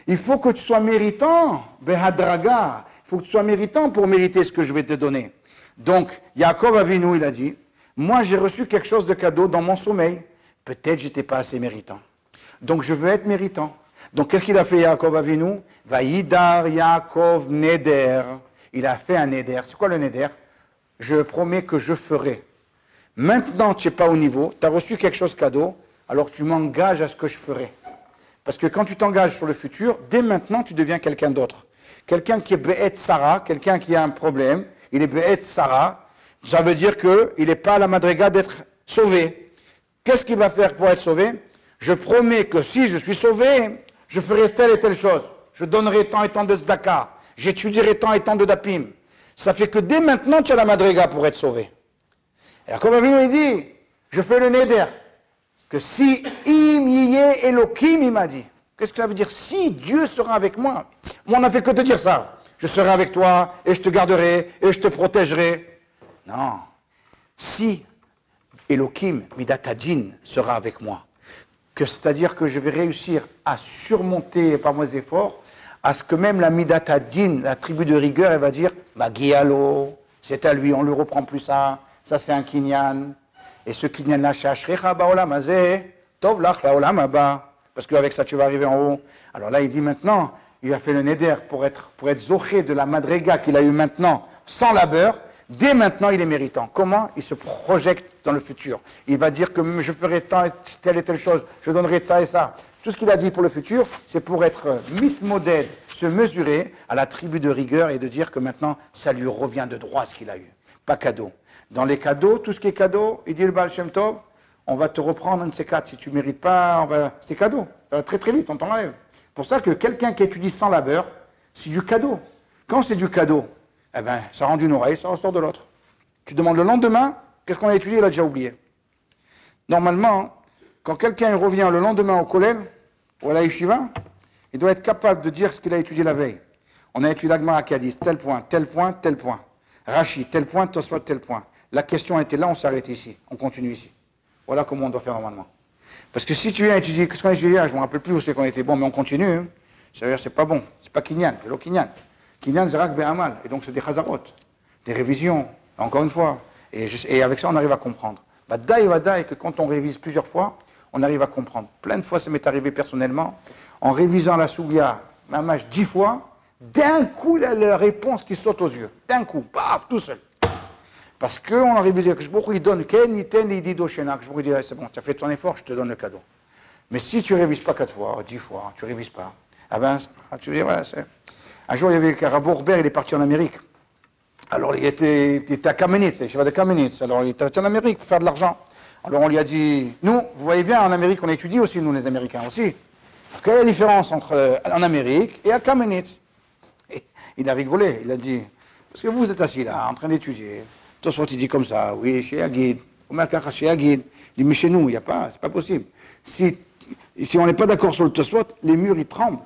Il faut que tu sois méritant, behadraga. Il faut que tu sois méritant pour mériter ce que je vais te donner. Donc, Yaakov Avinu, il a dit, moi j'ai reçu quelque chose de cadeau dans mon sommeil. Peut-être j'étais pas assez méritant. Donc je veux être méritant. Donc qu'est-ce qu'il a fait Yaakov Avinu? Vaïdar Yaakov Neder. Il a fait un Neder. C'est quoi le Neder? Je promets que je ferai. Maintenant, tu n'es pas au niveau, tu as reçu quelque chose cadeau, alors tu m'engages à ce que je ferai. Parce que quand tu t'engages sur le futur, dès maintenant, tu deviens quelqu'un d'autre. Quelqu'un qui est Be'et Sarah, quelqu'un qui a un problème, il est Be'et Sarah, ça veut dire qu'il n'est pas à la madriga d'être sauvé. Qu'est-ce qu'il va faire pour être sauvé? Je promets que si je suis sauvé, je ferai telle et telle chose. Je donnerai tant et tant de zdaka. J'étudierai tant et tant de dapim. Ça fait que dès maintenant, tu as la madriga pour être sauvé. Et comme il dit, je fais le neder, que si im yé elokim, il m'a dit. Qu'est-ce que ça veut dire? Si Dieu sera avec moi. Moi, on n'a fait que te dire ça. Je serai avec toi, et je te garderai, et je te protégerai. Non. Si Elohim, Midatadjin, sera avec moi, que c'est-à-dire que je vais réussir à surmonter par mes efforts, à ce que même la Midatadjin, la tribu de rigueur, elle va dire, Magialo, c'est à lui, on ne lui reprend plus ça, ça c'est un kinyan. Et ce kinyan-là, tov lach Parce qu'avec ça, tu vas arriver en haut. Alors là, il dit maintenant, il a fait le neder pour être, pour être zoché de la madrega qu'il a eu maintenant, sans labeur. Dès maintenant, il est méritant. Comment? Il se projette dans le futur. Il va dire que je ferai tant et telle et telle chose, je donnerai ça et ça. Tout ce qu'il a dit pour le futur, c'est pour être modèle, se mesurer à la tribu de rigueur et de dire que maintenant, ça lui revient de droit ce qu'il a eu. Pas cadeau. Dans les cadeaux, tout ce qui est cadeau, il dit le Baal Shem Tov, on va te reprendre un de ces quatre. Si tu ne mérites pas, c'est cadeau. Ça va très très vite, on t'enlève. Pour ça que quelqu'un qui étudie sans labeur, c'est du cadeau. Quand c'est du cadeau, eh ben, ça rend d'une oreille, ça ressort de l'autre. Tu demandes le lendemain, qu'est-ce qu'on a étudié, il a déjà oublié. Normalement, quand quelqu'un revient le lendemain au collège ou à la il doit être capable de dire ce qu'il a étudié la veille. On a étudié l'Agmara qui a dit tel point, tel point, tel point. Rachi, tel point, Tosfot, tel point. La question était là, on s'arrête ici, on continue ici. Voilà comment on doit faire normalement. Parce que si tu viens étudier, qu'est-ce qu'on a Je ne me rappelle plus où c'est qu'on était bon, mais on continue. Hein. C'est-à-dire, c'est pas bon. C'est pas Kinyan, c'est l'eau Kinyan. C'est Be'amal. Et donc, c'est des chazarot, des révisions, encore une fois. Et, avec ça, on arrive à comprendre. Badaï, badaï, que quand on révise plusieurs fois, on arrive à comprendre. Plein de fois, ça m'est arrivé personnellement, en révisant la Soubia, ma mâche dix fois, d'un coup, la, la réponse qui saute aux yeux. D'un coup, paf, tout seul. Parce qu'on a révisé, que je il donne Ken, il il dit Doshena, que je dit, c'est bon, tu as fait ton effort, je te donne le cadeau. Mais si tu ne révises pas quatre fois, dix fois, tu ne révises pas, ah ben, tu dis, ouais, c'est. Un jour, il y avait Carabo Robert, il est parti en Amérique. Alors, il était, il était à Kamenitz, il de Kamenitz. Alors, il était en Amérique pour faire de l'argent. Alors, on lui a dit, nous, vous voyez bien, en Amérique, on étudie aussi, nous, les Américains aussi. quelle est la différence entre euh, en Amérique et à Kamenitz? Il a rigolé, il a dit, parce que vous êtes assis là, en train d'étudier. Tosfot, il dit comme ça, oui, chez Agid, chez Agid. Il dit, mais chez nous, il n'y a pas, c'est pas possible. Si, on n'est pas d'accord sur le Tosfot, les murs, ils tremblent.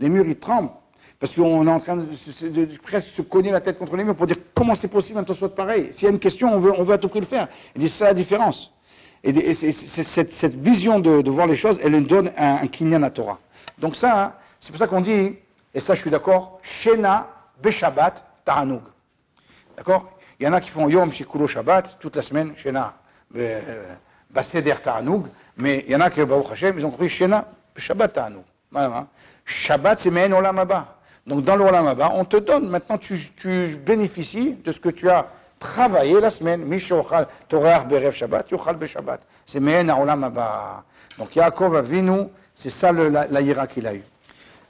Les murs, ils tremblent. Parce qu'on est en train de, presque se cogner la tête contre les murs pour dire comment c'est possible un Tosfot pareil. S'il y a une question, on veut, à tout prix le faire. Il dit, c'est la différence. Et, cette, vision de, voir les choses, elle nous donne un, kinyan à Torah. Donc ça, c'est pour ça qu'on dit, et ça je suis d'accord, Shena Beshabbat Ta'anoug. D'accord? Il y en a qui font Yom Shikulo Shabbat toute la semaine, Shena euh, Baseder Ta'anoug, mais il y en a qui, Hashem, ils ont compris Shena Shabbat Ta'anoug. Shabbat, c'est Me'en Olam Abba. Donc dans le Olam Abba, on te donne, maintenant tu, bénéficies de ce que tu as travaillé la semaine. Mishochal Torah Berev Shabbat, Yochal Be. C'est Me'en Olam Abba. Donc Yaakov Avinu, c'est ça le, la, la qu'il a eu.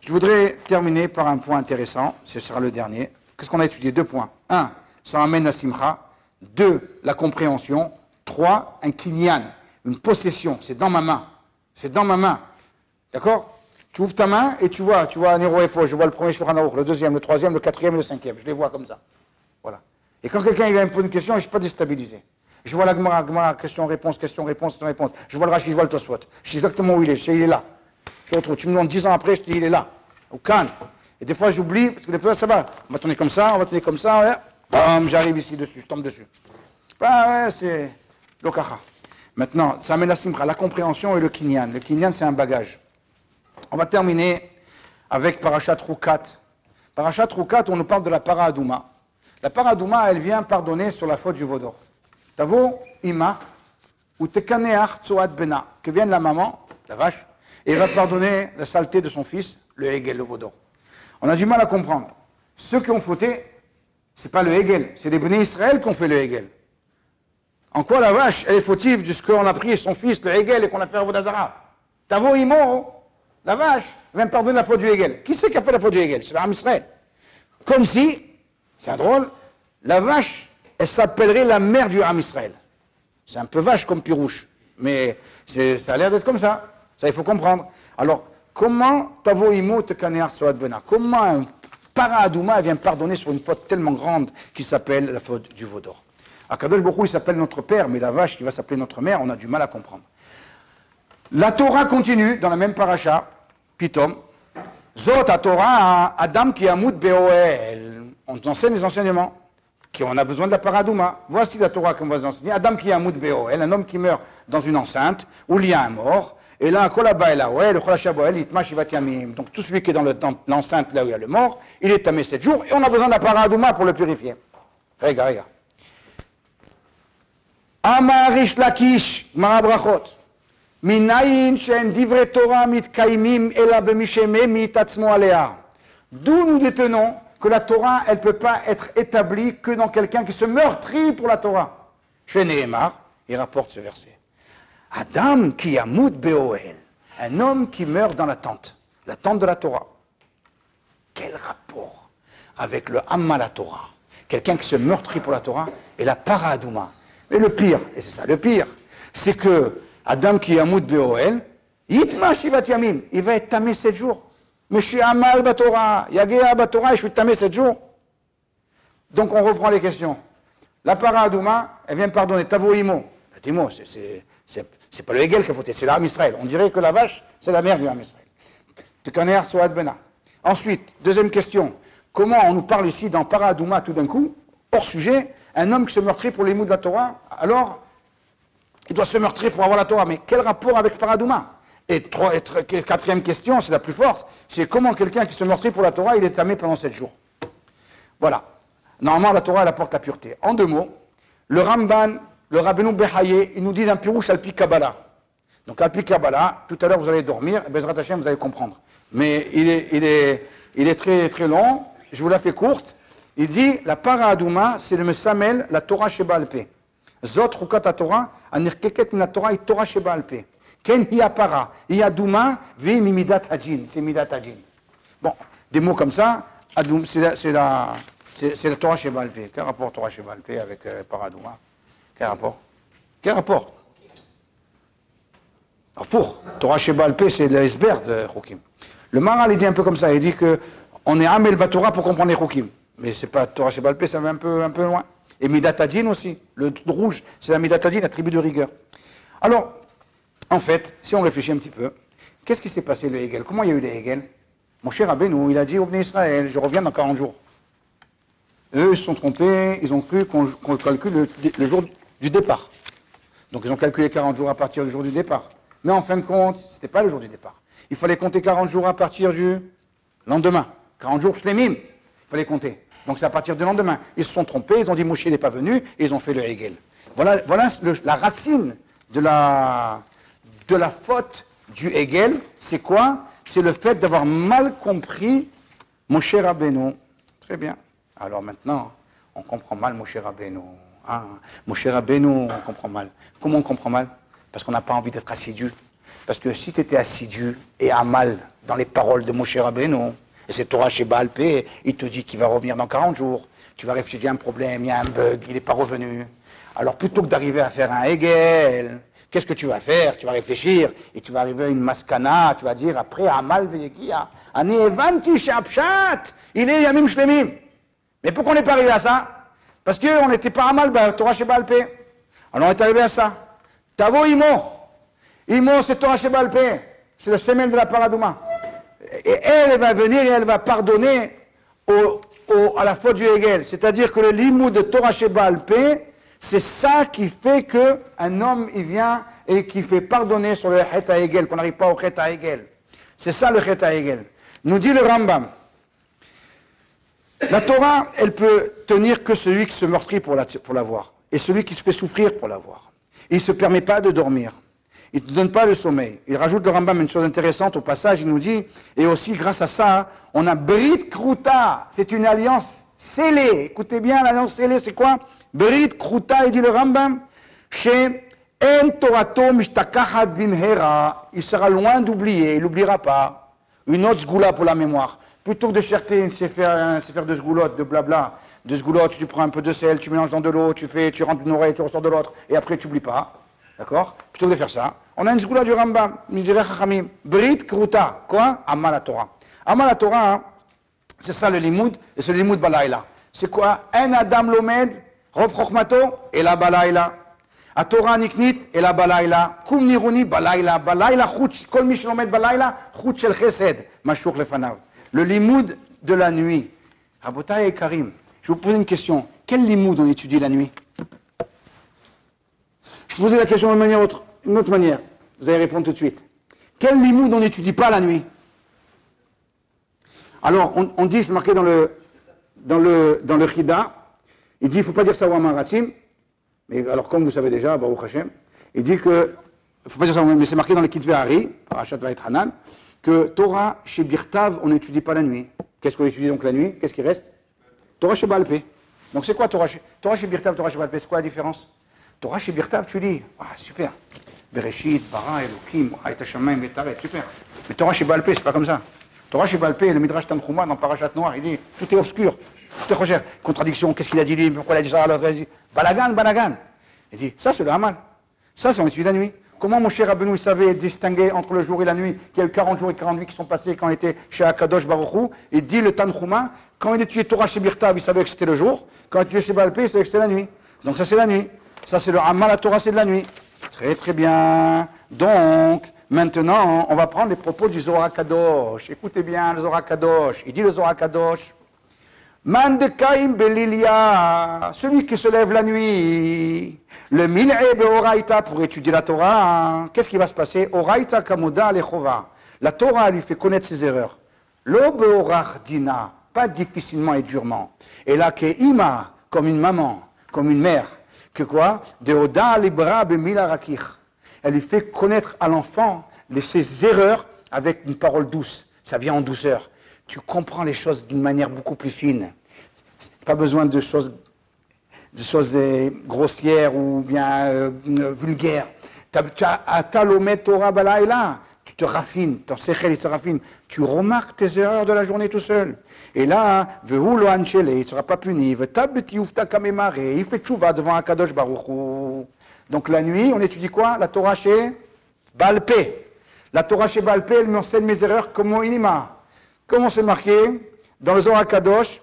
Je voudrais terminer par un point intéressant, ce sera le dernier. Qu'est-ce qu'on a étudié? Deux points. Un, ça amène la simcha. Deux, la compréhension. Trois, un kinyan. une possession, c'est dans ma main. C'est dans ma main. D'accord? Tu ouvres ta main et tu vois, tu vois Nero Epo, je vois le premier Shulchan le deuxième, le troisième, le quatrième et le cinquième. Je les vois comme ça. Voilà. Et quand quelqu'un vient me poser une question, je ne suis pas déstabilisé. Je vois la Gemara, question-réponse, question-réponse, question-réponse. Je vois le Rachid, je vois le. Je sais exactement où il est, je sais, il est là. Je retrouve. Tu me demandes dix ans après, je te dis, il est là. Au Cannes. Et des fois, j'oublie, parce que des fois, ça va. On va tourner comme ça, on va tourner comme ça. J'arrive ici dessus, je tombe dessus. Bah ouais, c'est l'okacha. Maintenant, ça amène la simra, la compréhension et le kinyan. Le kinyan, c'est un bagage. On va terminer avec Parashat Rukat. Parashat Rukat, on nous parle de la paradouma. La paradouma, elle vient pardonner sur la faute du vaudor. Tavo ima, ou tekaneach tsoat bena, que vienne la maman, la vache, et elle va pardonner la saleté de son fils, le Hegel, le vaudor. On a du mal à comprendre. Ceux qui ont fauté, c'est pas le Hegel, c'est les bénis Israël qui ont fait le Hegel. En quoi la vache, elle est fautive de ce qu'on a pris son fils, le Hegel, et qu'on a fait à Vodazara Tavo Imo, la vache, vient pardonner la faute du Hegel. Qui c'est qui a fait la faute du Hegel? C'est l'âme Israël. Comme si, c'est drôle, la vache, elle s'appellerait la mère du Ham Israël. C'est un peu vache comme Pirouche, mais ça a l'air d'être comme ça. Ça, il faut comprendre. Alors, comment Tavo Imo te Bena? Comment un paradouma vient pardonner sur une faute tellement grande qui s'appelle la faute du Vaudor Akadosh Bokhu, il s'appelle notre père, mais la vache qui va s'appeler notre mère, on a du mal à comprendre. La Torah continue dans la même paracha, Pitom. Zot à Torah, Adam qui amoud Beoel. On enseigne les enseignements. On a besoin de la paradouma. Voici la Torah qu'on va enseigner. Adam qui amoud Beoel, un homme qui meurt dans une enceinte où il y a un mort. Et là, le Donc tout celui qui est dans l'enceinte là où il y a le mort, il est tamé sept jours et on a besoin la paradouma pour le purifier. Regarde, regarde. D'où nous détenons que la Torah, elle ne peut pas être établie que dans quelqu'un qui se meurtrit pour la Torah. Chez Nehemar, il rapporte ce verset. Adam qui yamout beoel, un homme qui meurt dans la tente, la tente de la Torah. Quel rapport avec le Hamma la Torah? Quelqu'un qui se meurtrit pour la Torah et la paradouma. Et le pire, et c'est ça le pire, c'est que Adam qui yamout beoel, yitma shivat yamim, il va être tamé sept jours. Mais je suis amal batora, yagea batora, et je suis tamé sept jours. Donc on reprend les questions. La paradouma, elle vient pardonner. Tavoimo. Timo, c'est pas le Hegel qui a fauté, c'est l'âme Israël. On dirait que la vache, c'est la mère du l'âme Israël. Ensuite, deuxième question. Comment on nous parle ici dans Paradouma tout d'un coup, hors sujet, un homme qui se meurtrit pour les mots de la Torah, alors il doit se meurtrir pour avoir la Torah. Mais quel rapport avec Paradouma et, quatrième question, c'est la plus forte, c'est comment quelqu'un qui se meurtrit pour la Torah, il est tamé pendant sept jours? Voilà. Normalement, la Torah, elle apporte la pureté. En deux mots, le Ramban, le Rabbeinu Behaye, ils nous disent un pirouche alpi Kabbalah. Donc alpi Kabbalah, tout à l'heure vous allez dormir, et vous allez comprendre. Mais il est, il il très, long, je vous la fais courte. Il dit, la para c'est le Mesamel, la Torah Sheba Alpe. Zot Rukat Torah, Anirkeket la Torah et Torah Sheba Alpe. Ken hi para, hi aduma, vi mimidat hajin, c'est midat hajin. Bon, des mots comme ça, c'est la, c'est la, Torah Sheba. Quel rapport Torah Sheba avec euh, Paradouma Quel rapport? Quel rapport? Four. Torah Sheba Alpe, c'est l'iceberg de Chokim. Le Maral, il dit un peu comme ça, il dit que on est Amel Torah pour comprendre les Chokim. Mais c'est pas Torah Shebalpé, ça va un peu, un peu loin. Et Midatadin aussi, le rouge, c'est la Midatadin, la tribu de rigueur. Alors, en fait, si on réfléchit un petit peu, qu'est-ce qui s'est passé le Hegel? Comment il y a eu les Hegel? Mon cher Abénou, il a dit, venez Israël, je reviens dans 40 jours. Eux, ils se sont trompés, ils ont cru qu'on calcule le, jour du départ. Donc ils ont calculé 40 jours à partir du jour du départ. Mais en fin de compte, ce n'était pas le jour du départ. Il fallait compter 40 jours à partir du lendemain. 40 jours, je les mime. Il fallait compter. Donc c'est à partir du lendemain. Ils se sont trompés, ils ont dit Moshe n'est pas venu, et ils ont fait le Hegel. Voilà, voilà la racine de la, de la faute du Hegel. C'est quoi? C'est le fait d'avoir mal compris Moshe Rabbeinu. Très bien. Alors maintenant, on comprend mal Moshe Rabbeinu. Ah, Moshe Rabbeinu, on comprend mal. Comment on comprend mal? Parce qu'on n'a pas envie d'être assidu. Parce que si tu étais assidu et à mal dans les paroles de Moshe Rabbeinu, et c'est Torah chez Baalpé, il te dit qu'il va revenir dans 40 jours. Tu vas réfléchir, un problème, il y a un bug, il n'est pas revenu. Alors plutôt que d'arriver à faire un Hegel, Qu'est-ce que tu vas faire? Tu vas réfléchir et tu vas arriver à une maskana, tu vas dire après Amal veyekia, ani evanti shapshat, il est yamim shlemim. Mais pourquoi on n'est pas arrivé à ça? Parce qu'on n'était pas bah, Torah Shebalpe. Alors on est arrivé à ça. Tavo Imo. Imo, c'est Torah Shebalpe. C'est le semaine de la paradouma. Et elle, va venir et elle va pardonner au, à la faute du Hegel. C'est-à-dire que le limou de Torah Shebalpe, c'est ça qui fait qu'un homme, il vient et qui fait pardonner sur le Chet Hegel, qu'on n'arrive pas au Chet Hegel. C'est ça le Chet Hegel. Nous dit le Rambam. La Torah, elle peut tenir que celui qui se meurtrit pour la, pour et celui qui se fait souffrir pour la voir. Il ne se permet pas de dormir. Il ne te donne pas le sommeil. Il rajoute le Rambam une chose intéressante au passage, il nous dit, et aussi grâce à ça, on a Brit Kruta, c'est une alliance scellée. Écoutez bien, l'alliance scellée, c'est quoi? Brit Kruta, il dit le Rambam, chez En Torato Mishtakachat Bimhera, il sera loin d'oublier, il n'oubliera pas. Une autre sgoula pour la mémoire. Plutôt que de chercher c'est faire, faire de sgoulotte, de blabla, de sgoulotte, tu prends un peu de sel, tu mélanges dans de l'eau, tu fais, tu rentres d'une oreille, tu ressors de l'autre, et après tu n'oublies pas. D'accord? Plutôt que de faire ça, on a une sgoula du Rambam, Midire Chachamim, Brit Kruta, quoi? Amma la Torah. Amma la Torah, hein, c'est ça le limoud, et c'est le limoud balaïla. C'est quoi? Un Adam l'omed, Rov Chochmato, et la balaïla. A Torah niknit, et la balaïla. Kum niruni, balaïla. Balaïla, chouch, kol mi shelomed balaïla, chouch el chesed, mashour lefanav. Le limoud de la nuit. Rabotai et Karim, je vous pose une question. Quel limoud on étudie la nuit? Je posais la question d'une autre, une autre manière. Vous allez répondre tout de suite. Quel limoud on n'étudie pas la nuit? Alors, on, dit, c'est marqué dans le, dans il dit, il ne faut pas dire ça au Amaratim, mais alors, comme vous savez déjà, Baruch Hashem, il dit que, il faut pas dire ça, mais c'est marqué dans le Kitve Hari, Parashat que Torah chez Birtav, on n'étudie pas la nuit. Qu'est-ce qu'on étudie donc la nuit? Qu'est-ce qui reste? Torah chez Balpé. Donc c'est quoi Torah chez, Torah chez Birtav, Torah chez Balpé C'est quoi la différence? Torah chez Birtav, tu dis, ah super, Bereshit, Bara, Elohim, Haïta Shamaim, Betaret, super. Mais Torah chez Balpé, c'est pas comme ça. Torah chez Balpé, le Midrash Tanchuma dans Parashat Noir, il dit, tout est obscur, tout est recherche. Contradiction, qu'est-ce qu'il a dit lui? Pourquoi il a dit ça l'autre? Dit, Balagan, Balagan. Il dit, ça c'est le Hamal. Ça c'est on étudie la nuit. Comment mon cher Rabbeinu savait distinguer entre le jour et la nuit, qu'il y a eu 40 jours et 40 nuits qui sont passés quand il était chez Akadosh Baruchou, et dit le Tanchuma, quand il étudiait Torah chez Birtav, il savait que c'était le jour, quand il étudiait chez Balpé, il savait que c'était la nuit. Donc ça c'est la nuit. Ça c'est le Hamal, la Torah c'est de la nuit. Très très bien. Donc, maintenant, on va prendre les propos du Zohar Kadosh. Écoutez bien le Zohar Kadosh. Il dit le Zohar Kadosh, Mandekaim Belilia, celui qui se lève la nuit, le mil'e be'oraita pour étudier la Torah, qu'est-ce qui va se passer? Oraita kamoda lechova. La Torah lui fait connaître ses erreurs. Lo dina, pas difficilement et durement. Et là, que ima, comme une maman, comme une mère, que quoi? Deoda libra bemilarakich. Elle lui fait connaître à l'enfant ses erreurs avec une parole douce. Ça vient en douceur tu comprends les choses d'une manière beaucoup plus fine. Pas besoin de choses, de choses euh, grossières ou bien euh, vulgaires. Tu te raffines, ton sechel se raffine. Tu remarques tes erreurs de la journée tout seul. Et là, il ne sera pas puni. Il fait tchouva devant Akadosh Baruch Donc la nuit, on étudie quoi? La Torah chez Balpé. La Torah chez Balpé, elle m'enseigne mes erreurs comme inima. Comment c'est marqué dans le Zohar Kadosh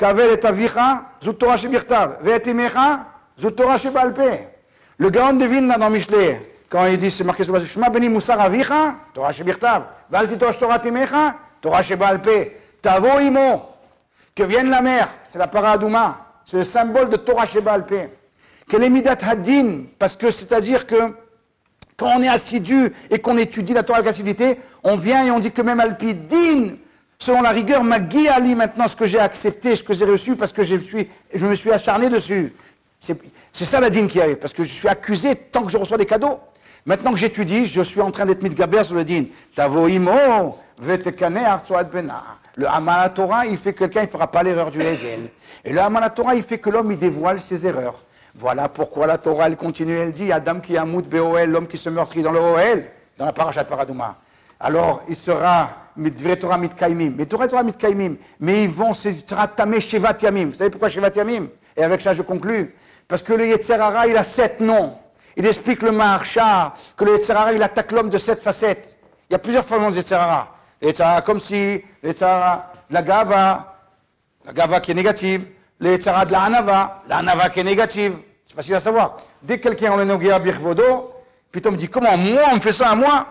Kavel et avicha, zut Torah shebirtav, ve'et imecha, zut Torah shebalpe. Le Gaon de Vilna dans Michelet, quand il dit, c'est marqué sur le Shema beni musar avicha, Torah shebirtav, Torah timecha, Torah shebalpe. Tavo imo, que vienne la mer, c'est la paradouma, c'est le symbole de Torah shebalpe. Que les midat parce que c'est-à-dire que quand on est assidu et qu'on étudie la Torah avec assiduité, on vient et on dit que même alpidine, selon la rigueur, ma Ali maintenant ce que j'ai accepté, ce que j'ai reçu, parce que je, suis, je me suis acharné dessus. C'est ça la dîme qui arrive, parce que je suis accusé tant que je reçois des cadeaux. Maintenant que j'étudie, je suis en train d'être mitgaber sur le din. Tavoimo, vetekane bena. Le Hamala Torah, il fait que quelqu'un ne fera pas l'erreur du Hegel. Et le Hamala Torah, il fait que l'homme, il dévoile ses erreurs. Voilà pourquoi la Torah, elle continue, elle dit, Adam qui amout Beoel, l'homme qui se meurtrit dans le Oel, dans la parashat Paradouma. Alors, il sera Torah. Mais. Mais ils vont se tratamer Shevat Yamim. Vous savez pourquoi Shevat Yamim? Et avec ça, je conclus. Parce que le Yetzerara, il a sept noms. il explique le Maharsha, que le Yetzirara, il attaque l'homme de sept facettes. Il y a plusieurs formes de Yetzirara. Le comme si, le de la Gava, la Gava qui est négative, le de la Hanava, la Hanava qui est négative. C'est facile à savoir. Dès que quelqu'un, on le nogué à Birvodo, puis on me dit, comment moi, on me fait ça à moi?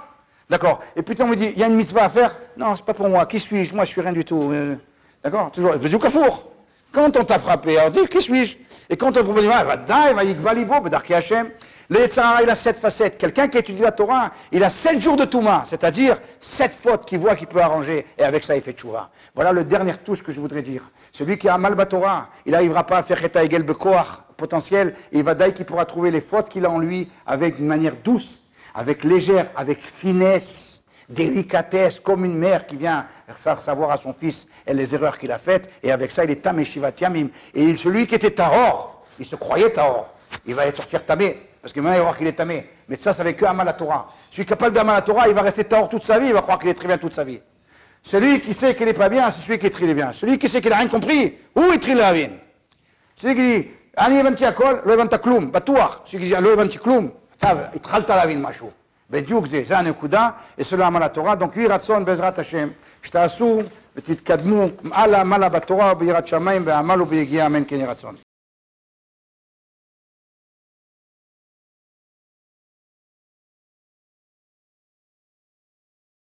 D'accord Et puis on me dit, il y a une mitzvah à faire Non, c'est pas pour moi. Qui suis-je? Moi, je suis rien du tout. Euh, D'accord? Toujours. Du Kafour. Quand on t'a frappé, alors dis, qui suis-je? Et quand on propose, va va va Hashem. Le il a sept facettes. Quelqu'un qui étudie la Torah, il a sept jours de Touma, c'est-à-dire sept fautes qu'il voit qu'il peut arranger, et avec ça, il fait tchouva. Voilà le dernier touche que je voudrais dire. Celui qui a mal Torah, il n'arrivera pas à faire Cheta Egel potentiel, et il va d'ailleurs qu'il pourra trouver les fautes qu'il a en lui avec une manière douce, avec légère, avec finesse, délicatesse, comme une mère qui vient faire savoir à son fils les erreurs qu'il a faites, et avec ça, il est tamé shivat yamim. Et celui qui était tahor, il se croyait tahor, il va être sortir tamé, parce que maintenant il va voir qu'il est tamé. Mais ça, ça avec que Amal Torah. Celui capable d'Amal la Torah, il va rester tahor toute sa vie, il va croire qu'il est très bien toute sa vie. Celui qui sait qu'il n'est pas bien, c'est celui qui est très bien. Celui qui sait qu'il n'a rien compris, où est très la vie Celui qui dit, אני הבנתי הכל, לא הבנת כלום, בטוח. לא הבנתי כלום, אתה התחלת להבין משהו. בדיוק זה, זה הנקודה, אצלו עמל התורה. דונק יהי רצון בעזרת השם, שתעשו ותתקדמו הלאה מעלה בתורה וביראת שמיים ועמלו ביגיע אמן כן יהי רצון.